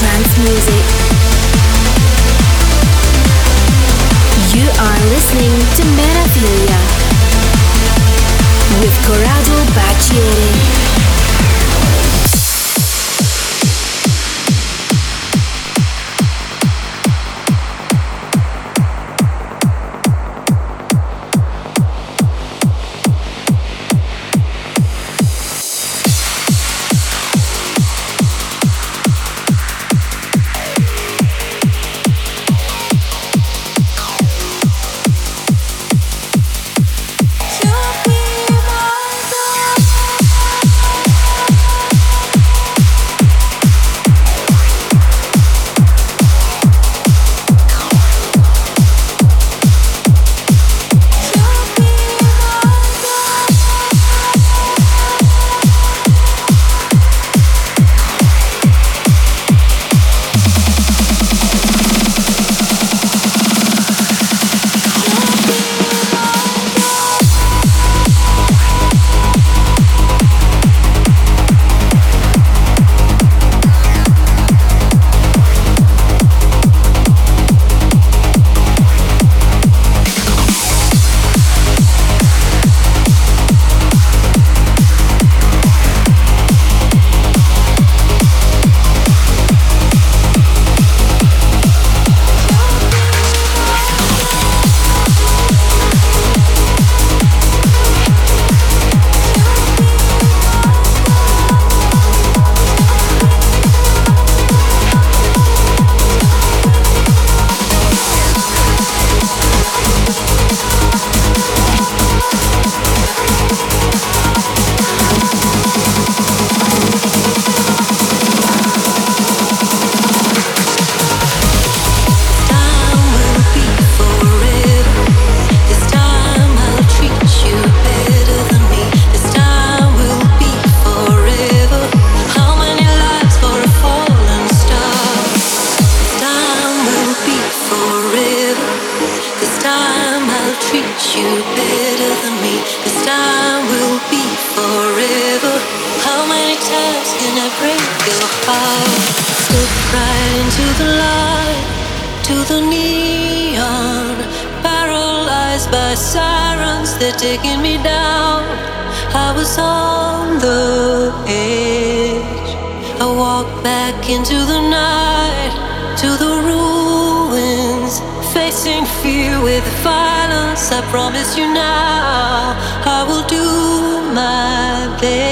Music music. You are listening to Menophilia with Corrado Baccieri. will do my best.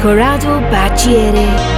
Corrado Bacciere.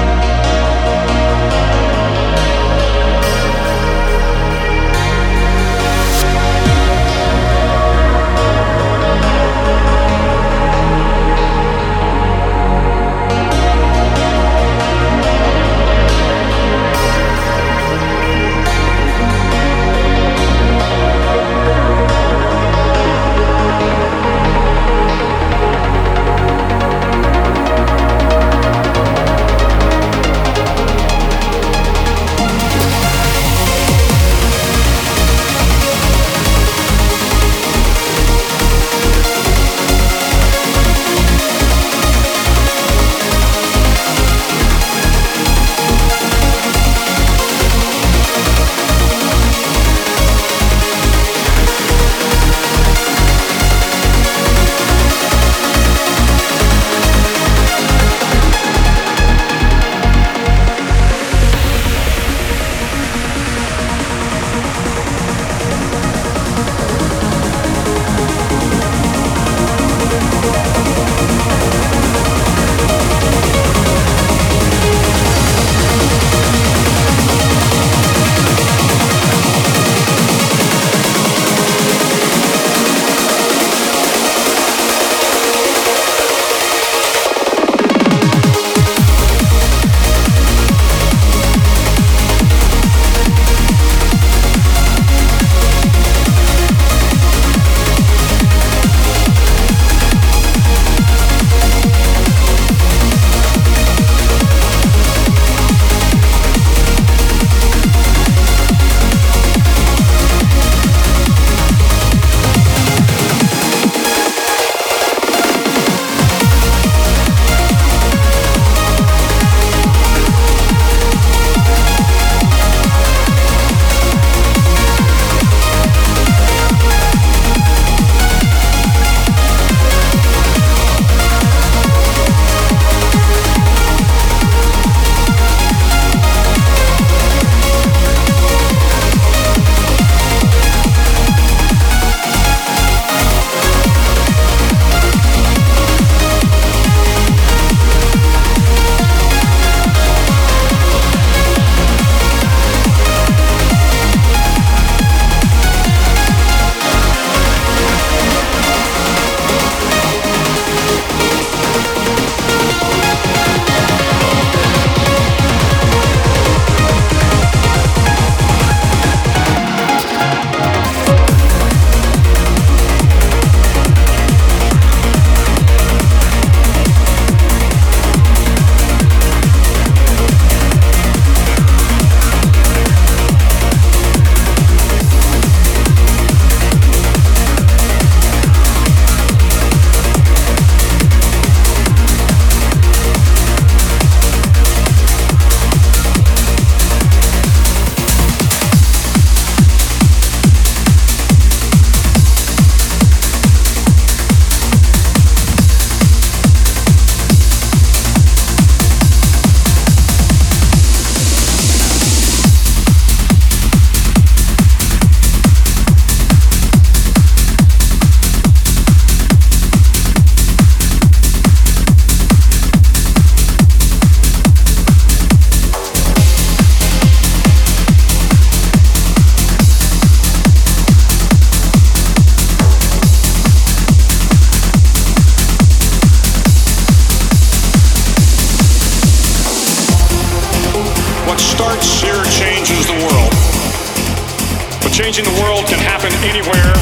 in the world can happen anywhere,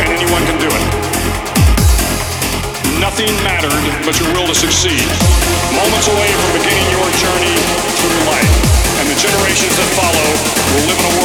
and anyone can do it. Nothing mattered but your will to succeed. Moments away from beginning your journey through life, and the generations that follow will live in a world.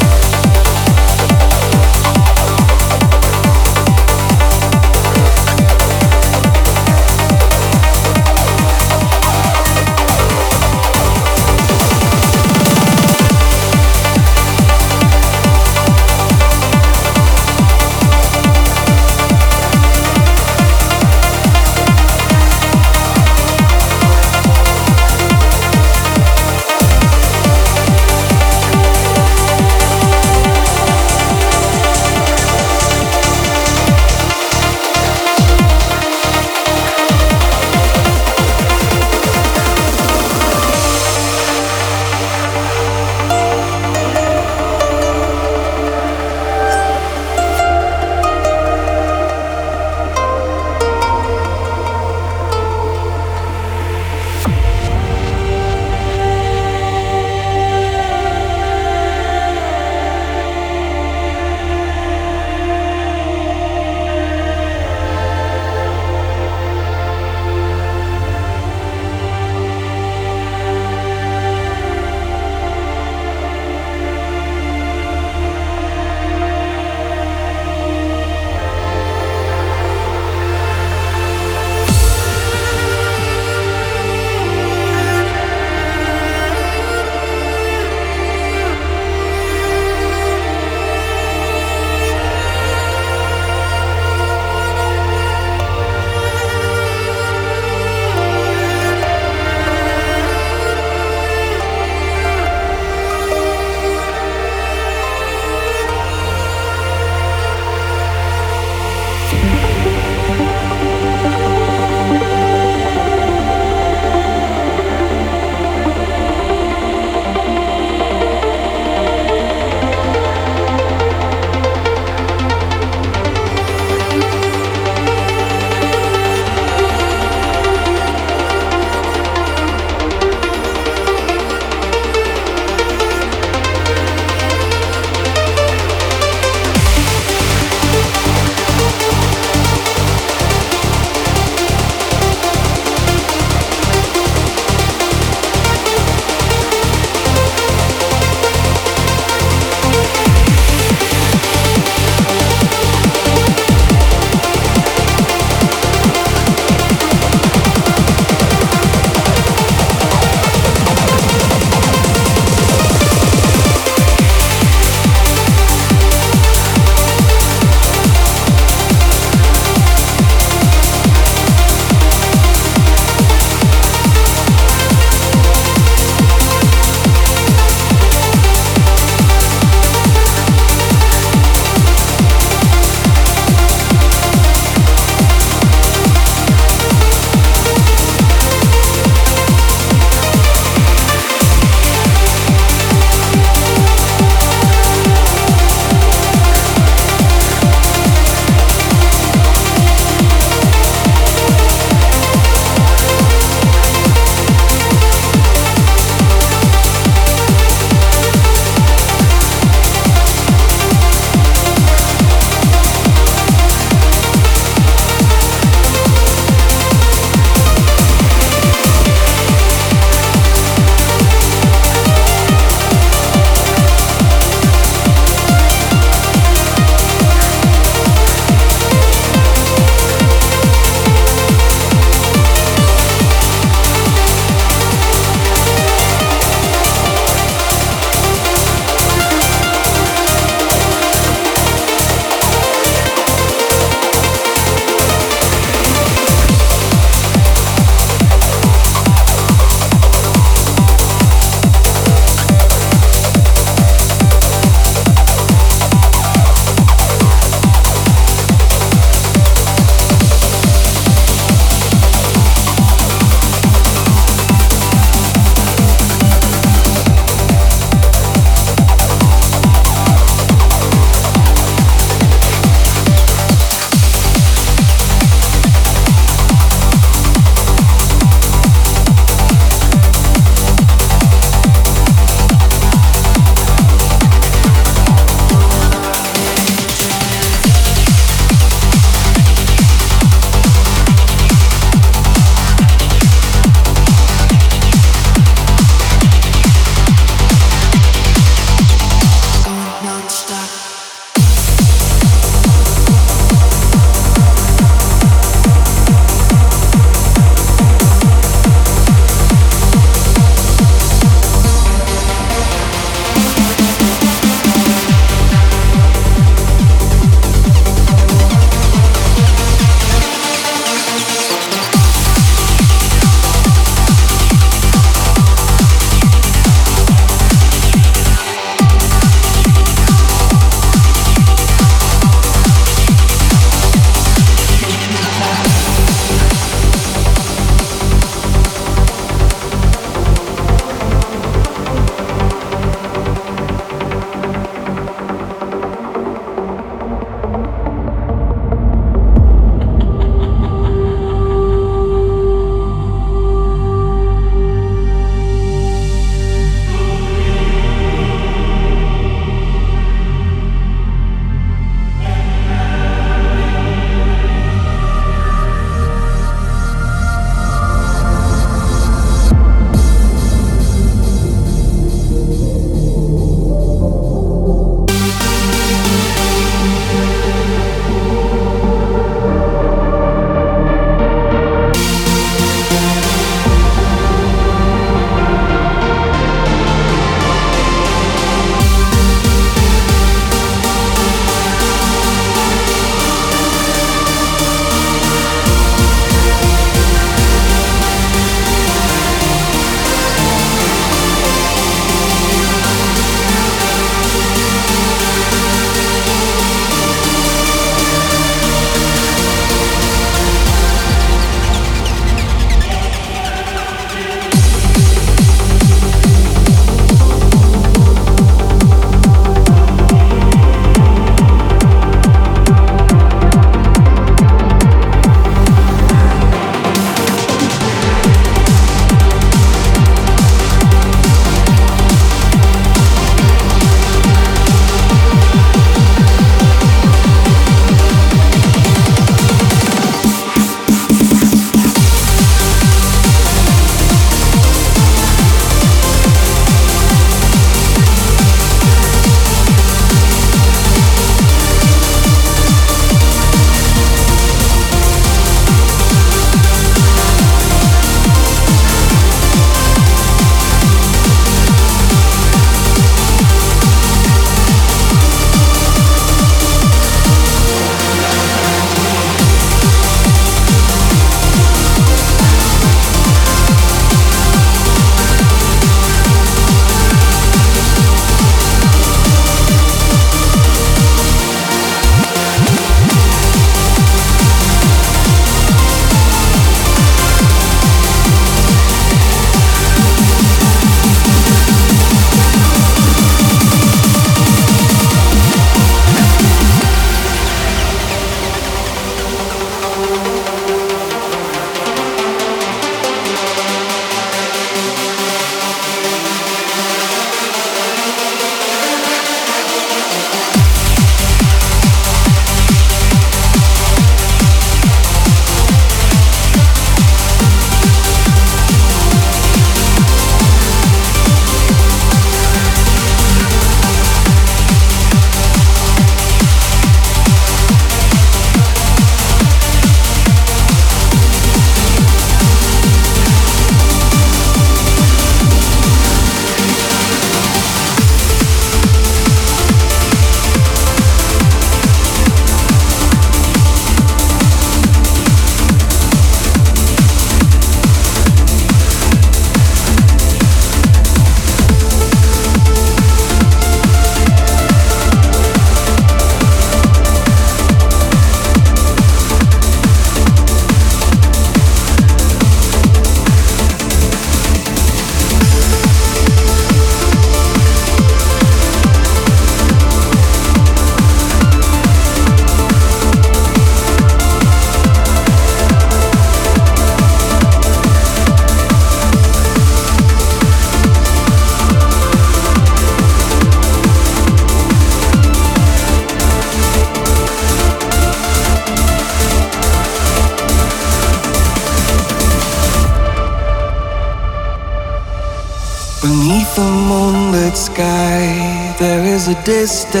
Distance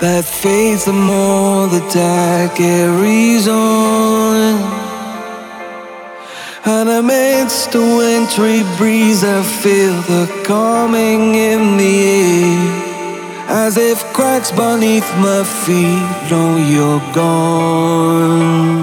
that fades the more the dark carries on. And amidst the wintry breeze, I feel the calming in the air. As if cracks beneath my feet know you're gone.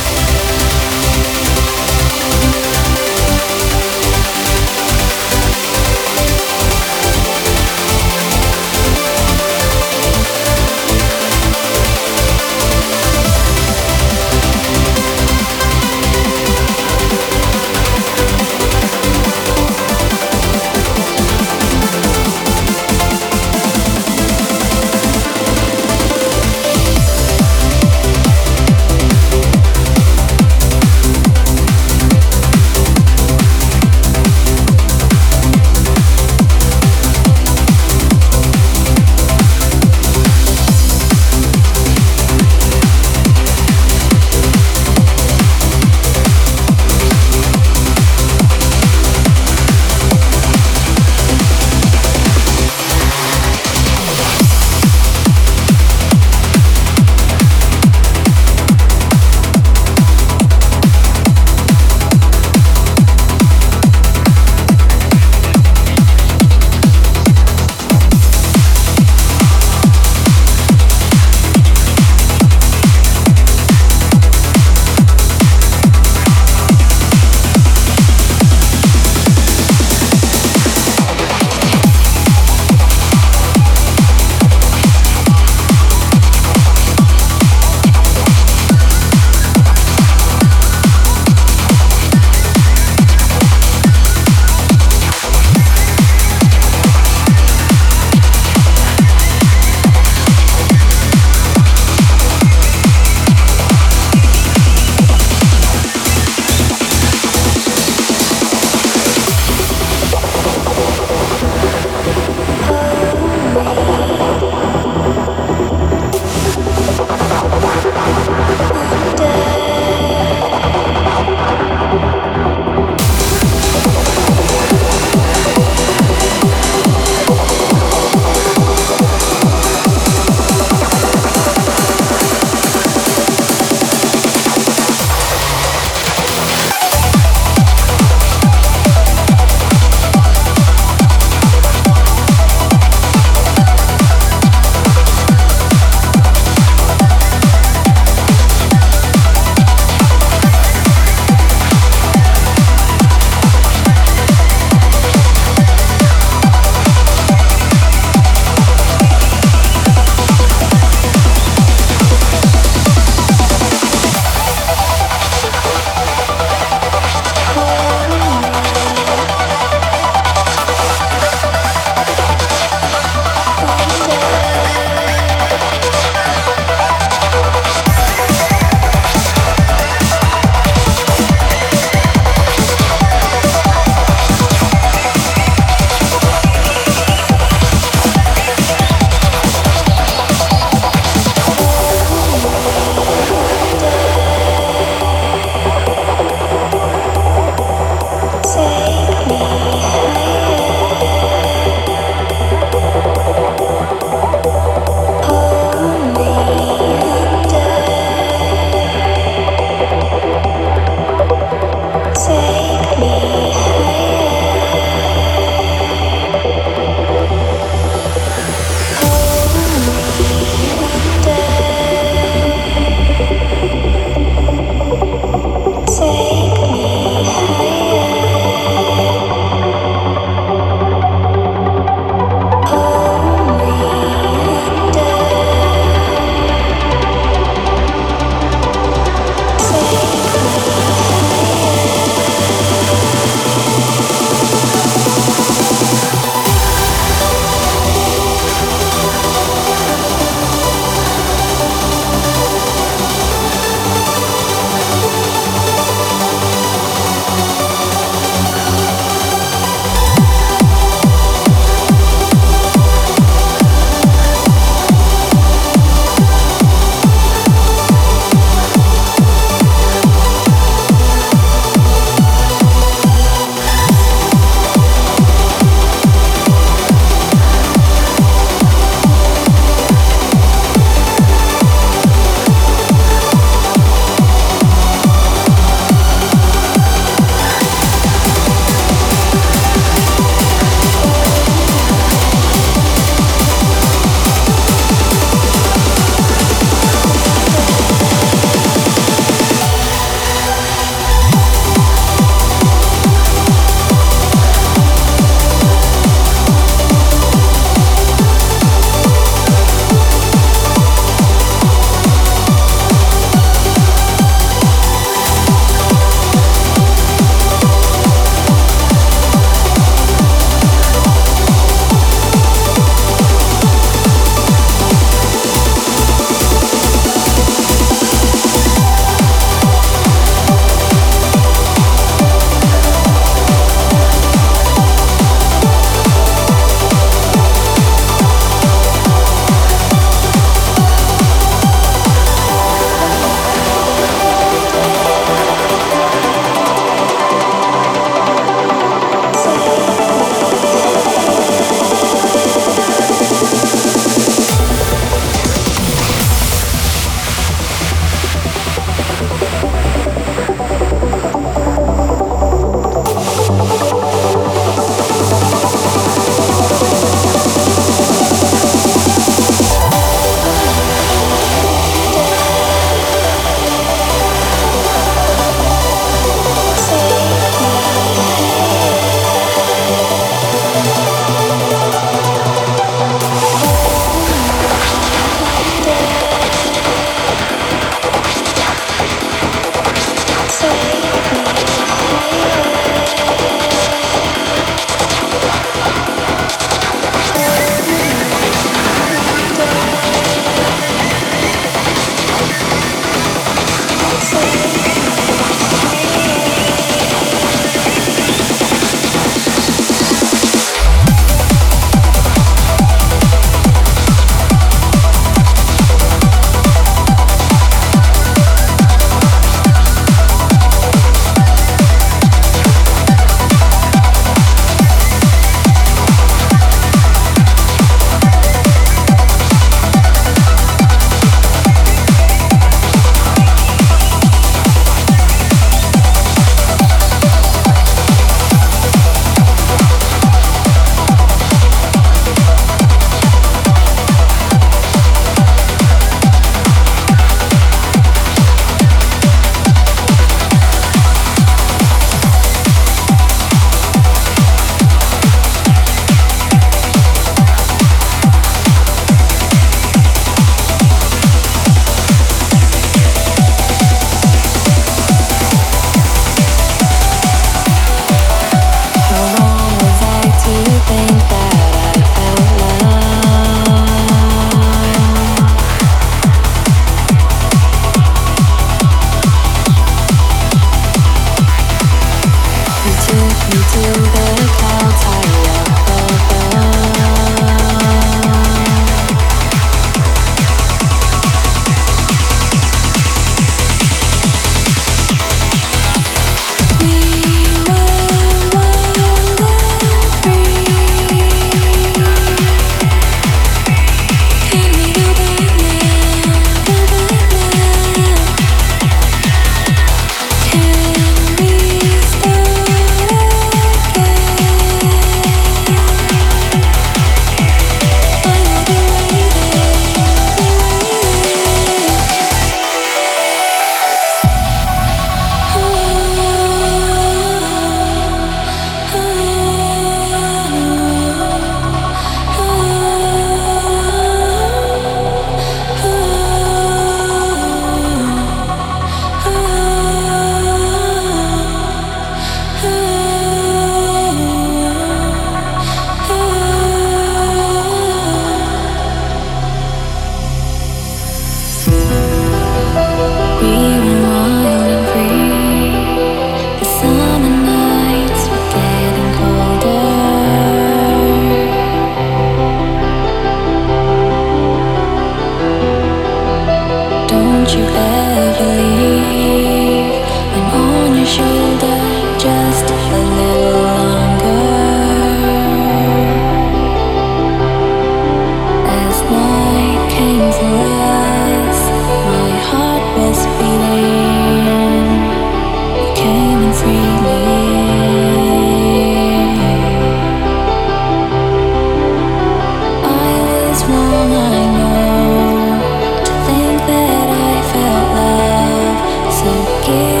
care.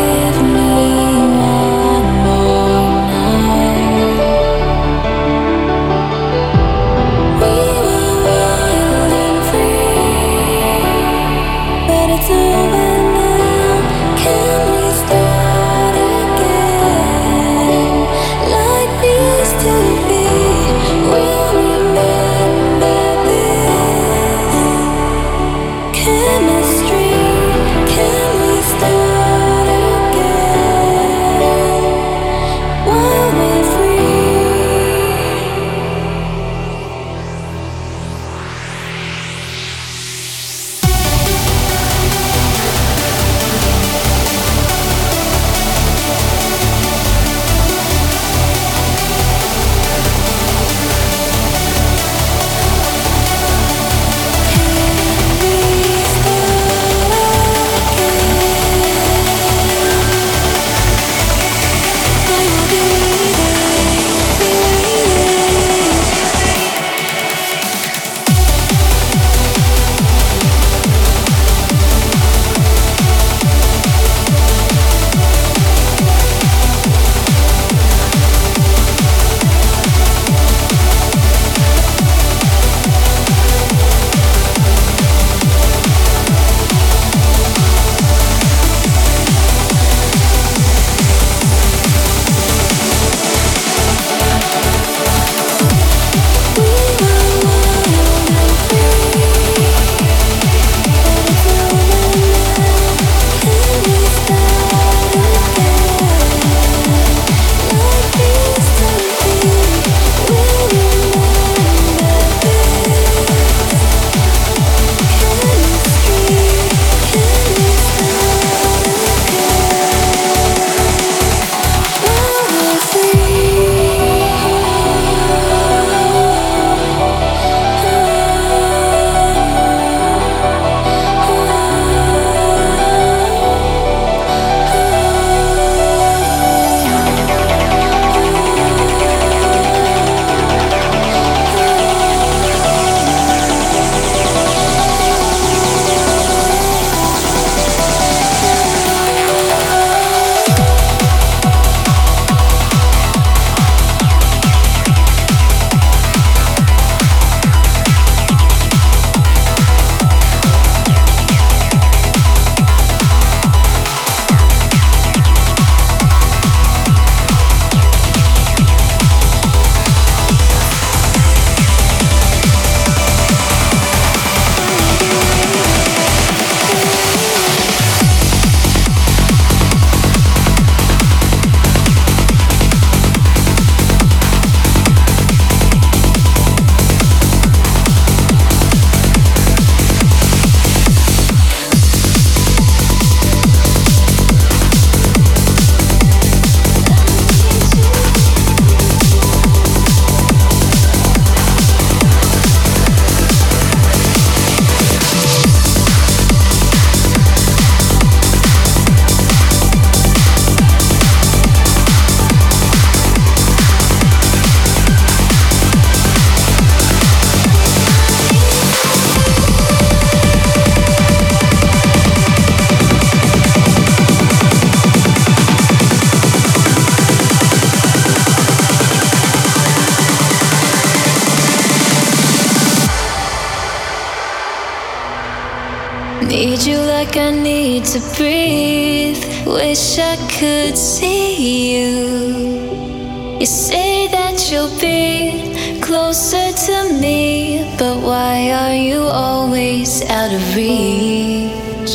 like I need to breathe. Wish I could see you. You say that you'll be closer to me, but why are you always out of reach?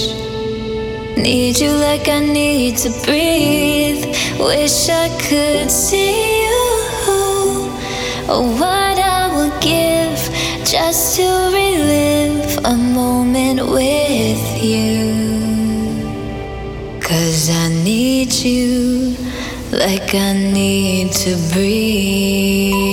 Need you like I need to breathe. Wish I could see you. Oh, what I would give just to like I need to breathe.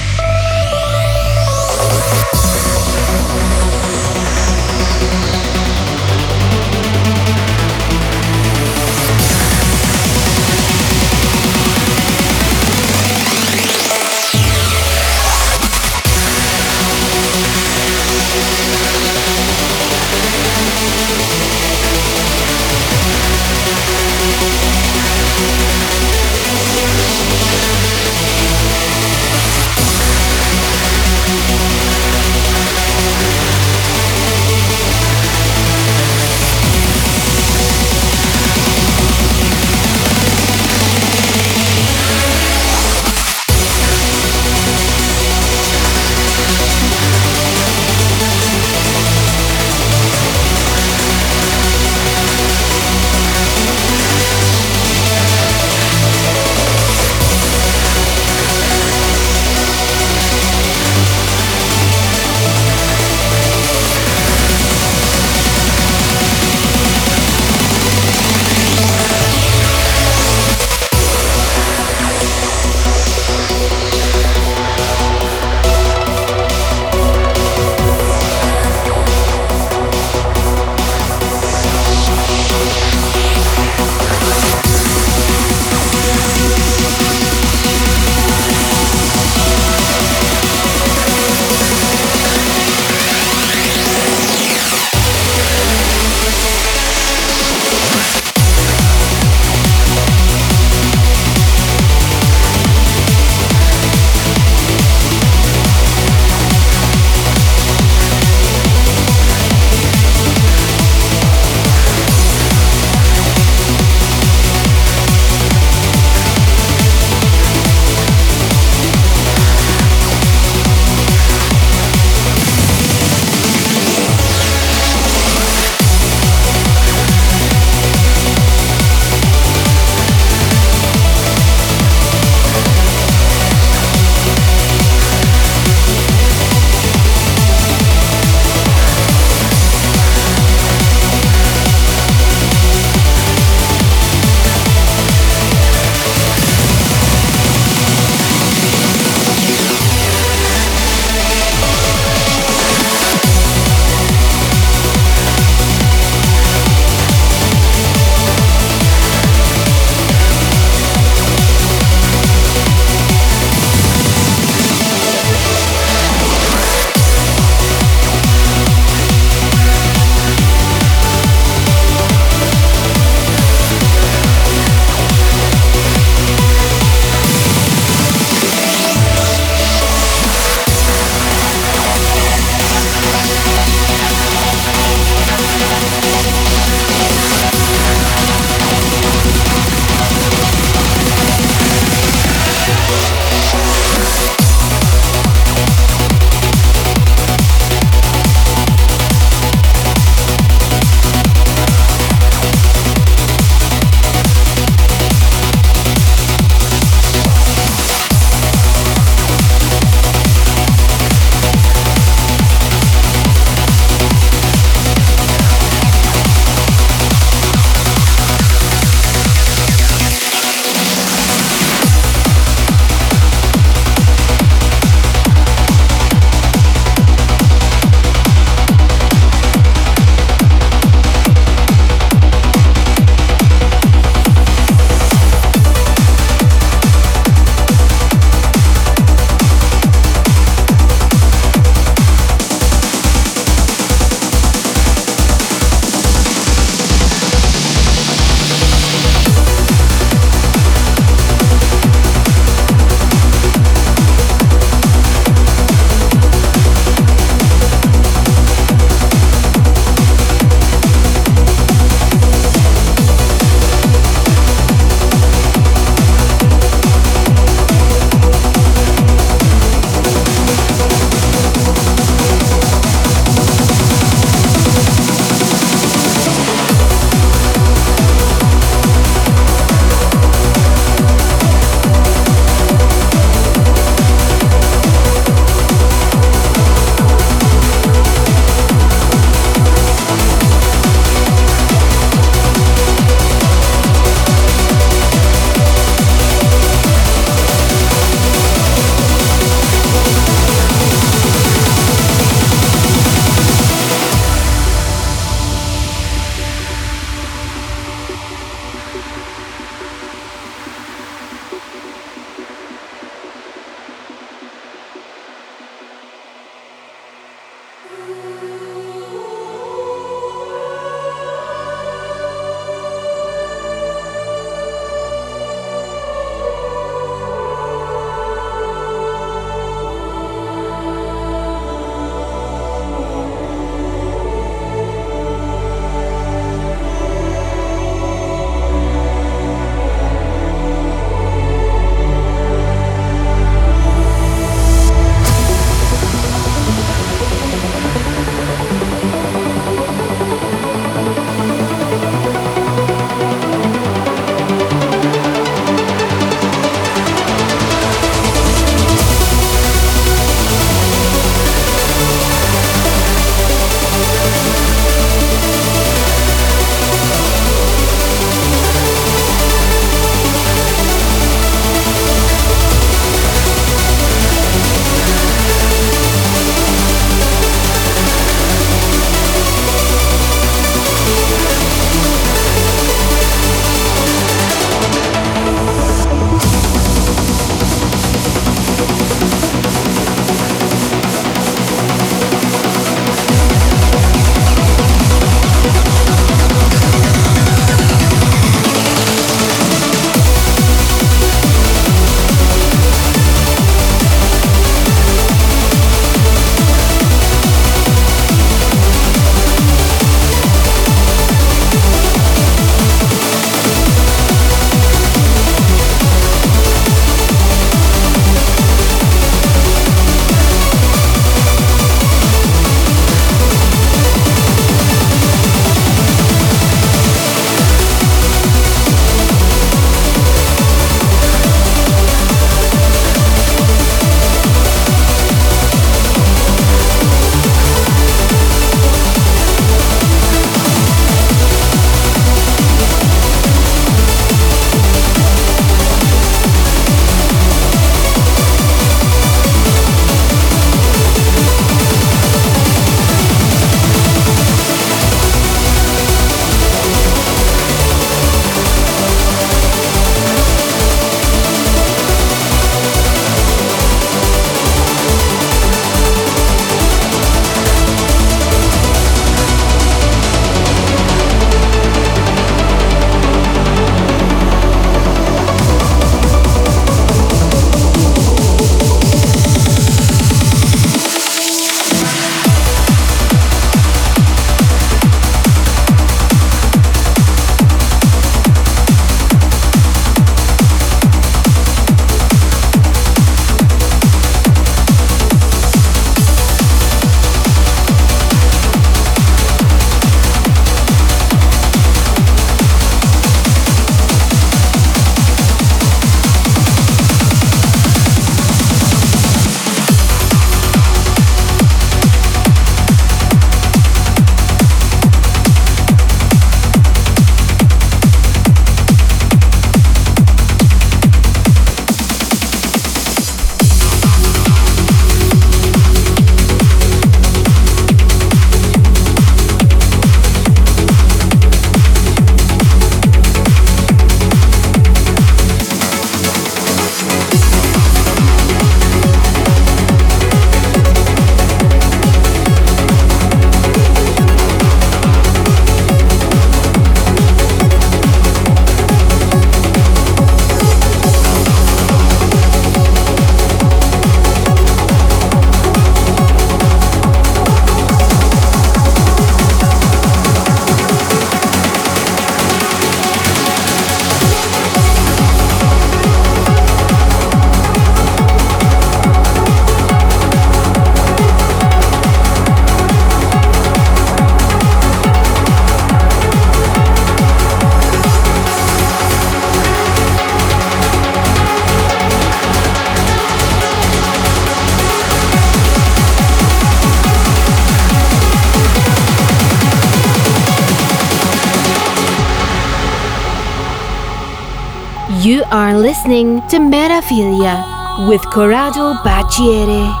Listening to Metaphilia with Corrado Bacciere.